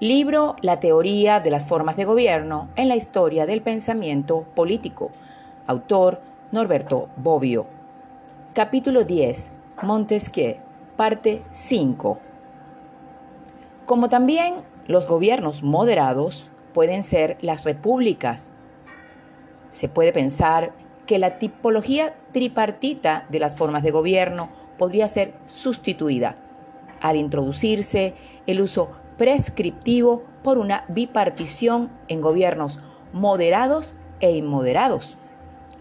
Libro La teoría de las formas de gobierno en la historia del pensamiento político. Autor Norberto Bobbio. Capítulo 10. Montesquieu. Parte 5. Como también los gobiernos moderados pueden ser las repúblicas. Se puede pensar que la tipología tripartita de las formas de gobierno podría ser sustituida al introducirse el uso prescriptivo por una bipartición en gobiernos moderados e inmoderados,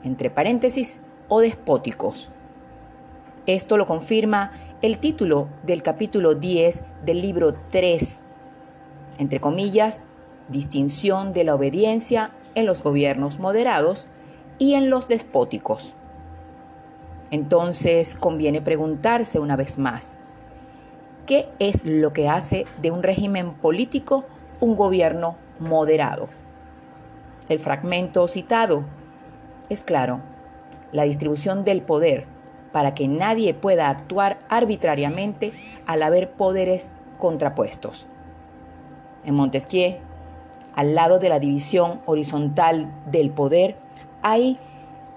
entre paréntesis, o despóticos. Esto lo confirma el título del capítulo 10 del libro 3, entre comillas, distinción de la obediencia en los gobiernos moderados y en los despóticos. Entonces conviene preguntarse una vez más, ¿Qué es lo que hace de un régimen político un gobierno moderado? El fragmento citado es claro, la distribución del poder para que nadie pueda actuar arbitrariamente al haber poderes contrapuestos. En Montesquieu, al lado de la división horizontal del poder, hay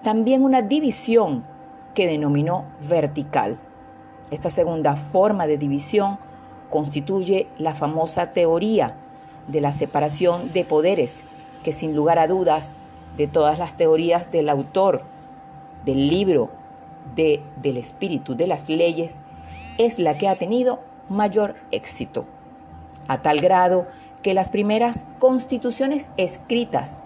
también una división que denominó vertical esta segunda forma de división constituye la famosa teoría de la separación de poderes, que sin lugar a dudas, de todas las teorías del autor, del libro, de, del espíritu de las leyes, es la que ha tenido mayor éxito, a tal grado que las primeras constituciones escritas,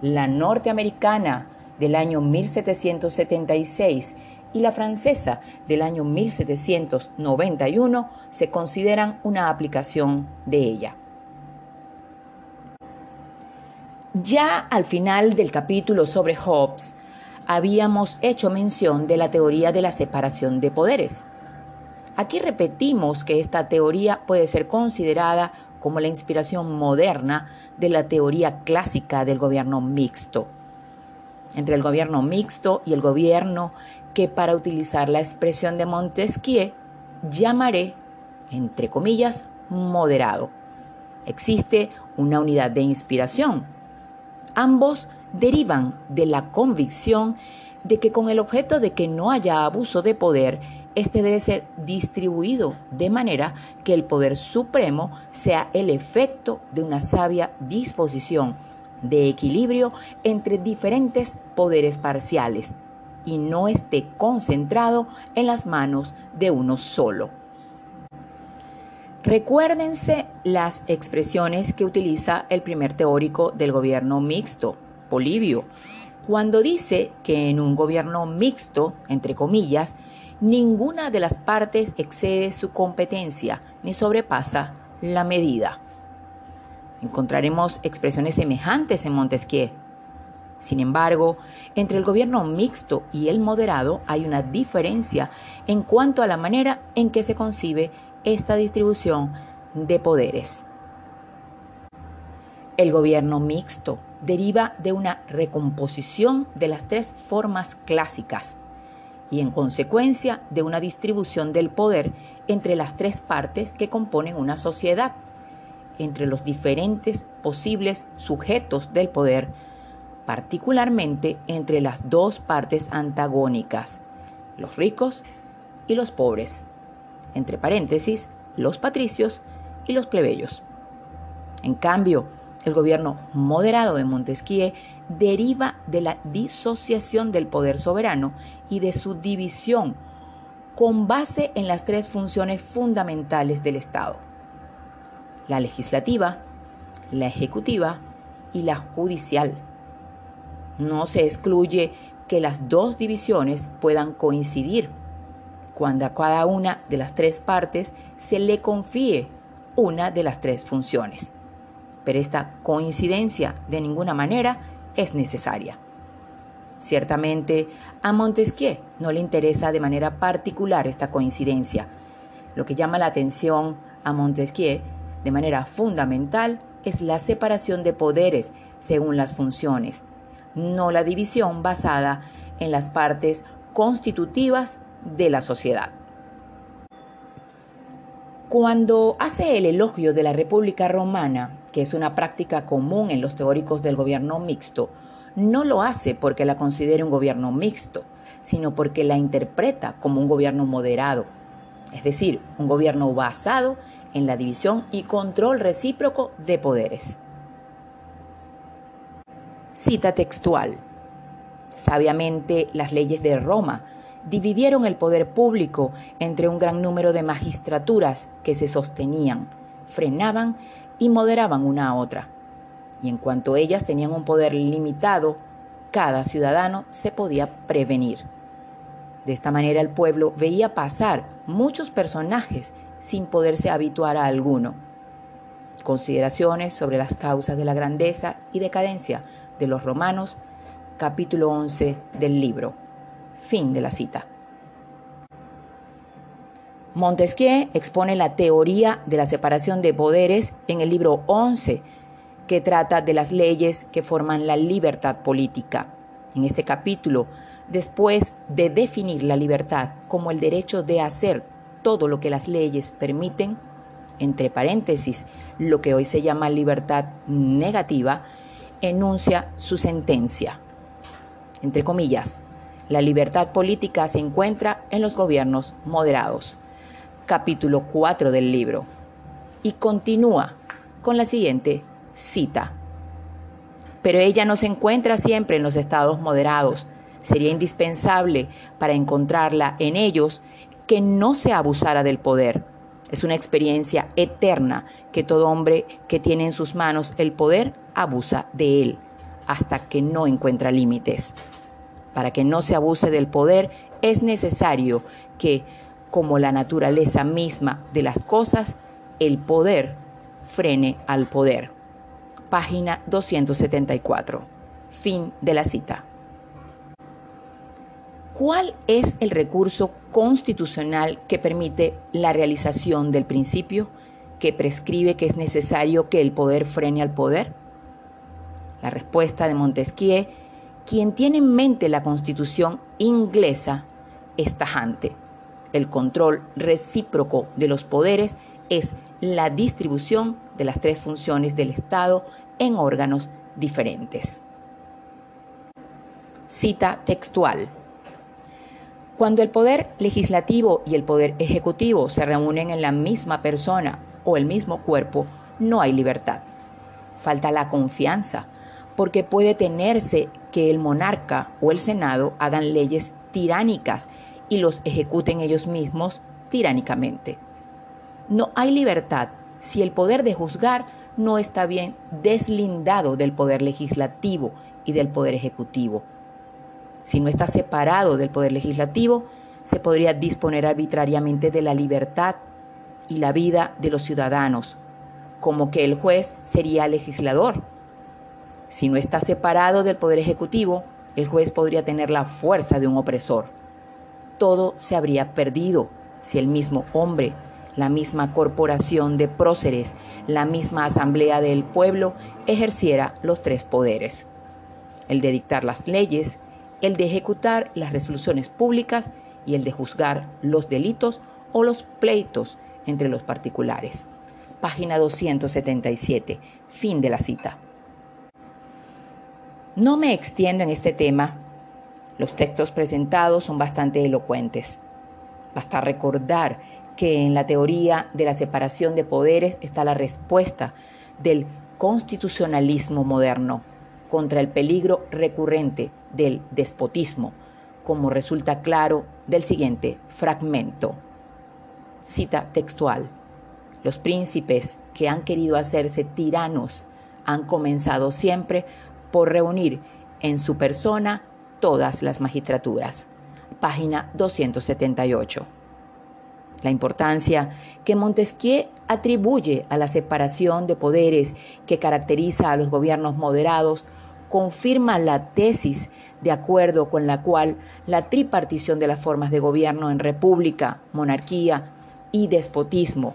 la norteamericana del año 1776 y la francesa del año 1791 se consideran una aplicación de ella. Ya al final del capítulo sobre Hobbes, habíamos hecho mención de la teoría de la separación de poderes. Aquí repetimos que esta teoría puede ser considerada como la inspiración moderna de la teoría clásica del gobierno mixto. Entre el gobierno mixto y el gobierno que para utilizar la expresión de Montesquieu llamaré, entre comillas, moderado. Existe una unidad de inspiración. Ambos derivan de la convicción de que con el objeto de que no haya abuso de poder, este debe ser distribuido de manera que el poder supremo sea el efecto de una sabia disposición de equilibrio entre diferentes poderes parciales y no esté concentrado en las manos de uno solo. Recuérdense las expresiones que utiliza el primer teórico del gobierno mixto, Polibio, cuando dice que en un gobierno mixto, entre comillas, ninguna de las partes excede su competencia ni sobrepasa la medida. Encontraremos expresiones semejantes en Montesquieu, sin embargo, entre el gobierno mixto y el moderado hay una diferencia en cuanto a la manera en que se concibe esta distribución de poderes. El gobierno mixto deriva de una recomposición de las tres formas clásicas y en consecuencia de una distribución del poder entre las tres partes que componen una sociedad, entre los diferentes posibles sujetos del poder particularmente entre las dos partes antagónicas, los ricos y los pobres, entre paréntesis, los patricios y los plebeyos. En cambio, el gobierno moderado de Montesquieu deriva de la disociación del poder soberano y de su división con base en las tres funciones fundamentales del Estado, la legislativa, la ejecutiva y la judicial no se excluye que las dos divisiones puedan coincidir cuando a cada una de las tres partes se le confíe una de las tres funciones. Pero esta coincidencia de ninguna manera es necesaria. Ciertamente a Montesquieu no le interesa de manera particular esta coincidencia. Lo que llama la atención a Montesquieu de manera fundamental es la separación de poderes según las funciones, no la división basada en las partes constitutivas de la sociedad. Cuando hace el elogio de la República Romana, que es una práctica común en los teóricos del gobierno mixto, no lo hace porque la considere un gobierno mixto, sino porque la interpreta como un gobierno moderado, es decir, un gobierno basado en la división y control recíproco de poderes. Cita textual. Sabiamente las leyes de Roma dividieron el poder público entre un gran número de magistraturas que se sostenían, frenaban y moderaban una a otra. Y en cuanto ellas tenían un poder limitado, cada ciudadano se podía prevenir. De esta manera el pueblo veía pasar muchos personajes sin poderse habituar a alguno. Consideraciones sobre las causas de la grandeza y decadencia de los romanos, capítulo 11 del libro. Fin de la cita. Montesquieu expone la teoría de la separación de poderes en el libro 11, que trata de las leyes que forman la libertad política. En este capítulo, después de definir la libertad como el derecho de hacer todo lo que las leyes permiten, entre paréntesis, lo que hoy se llama libertad negativa, enuncia su sentencia. Entre comillas, la libertad política se encuentra en los gobiernos moderados. Capítulo 4 del libro. Y continúa con la siguiente cita. Pero ella no se encuentra siempre en los estados moderados. Sería indispensable para encontrarla en ellos que no se abusara del poder. Es una experiencia eterna que todo hombre que tiene en sus manos el poder abusa de él hasta que no encuentra límites. Para que no se abuse del poder es necesario que, como la naturaleza misma de las cosas, el poder frene al poder. Página 274. Fin de la cita. ¿Cuál es el recurso constitucional que permite la realización del principio que prescribe que es necesario que el poder frene al poder? La respuesta de Montesquieu, quien tiene en mente la constitución inglesa, es tajante. El control recíproco de los poderes es la distribución de las tres funciones del Estado en órganos diferentes. Cita textual. Cuando el poder legislativo y el poder ejecutivo se reúnen en la misma persona o el mismo cuerpo, no hay libertad. Falta la confianza, porque puede tenerse que el monarca o el Senado hagan leyes tiránicas y los ejecuten ellos mismos tiránicamente. No hay libertad si el poder de juzgar no está bien deslindado del poder legislativo y del poder ejecutivo si no está separado del poder legislativo, se podría disponer arbitrariamente de la libertad y la vida de los ciudadanos, como que el juez sería legislador. Si no está separado del poder ejecutivo, el juez podría tener la fuerza de un opresor. Todo se habría perdido si el mismo hombre, la misma corporación de próceres, la misma asamblea del pueblo ejerciera los tres poderes. El de dictar las leyes, el de ejecutar las resoluciones públicas y el de juzgar los delitos o los pleitos entre los particulares. Página 277. Fin de la cita. No me extiendo en este tema. Los textos presentados son bastante elocuentes. Basta recordar que en la teoría de la separación de poderes está la respuesta del constitucionalismo moderno contra el peligro recurrente del despotismo, como resulta claro del siguiente fragmento. Cita textual. Los príncipes que han querido hacerse tiranos han comenzado siempre por reunir en su persona todas las magistraturas. Página 278. La importancia que Montesquieu atribuye a la separación de poderes que caracteriza a los gobiernos moderados confirma la tesis de acuerdo con la cual la tripartición de las formas de gobierno en república, monarquía y despotismo,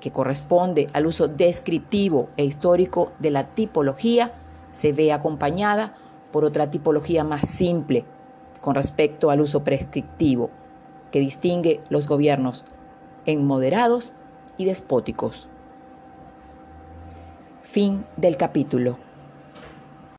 que corresponde al uso descriptivo e histórico de la tipología, se ve acompañada por otra tipología más simple con respecto al uso prescriptivo, que distingue los gobiernos en moderados y despóticos. Fin del capítulo.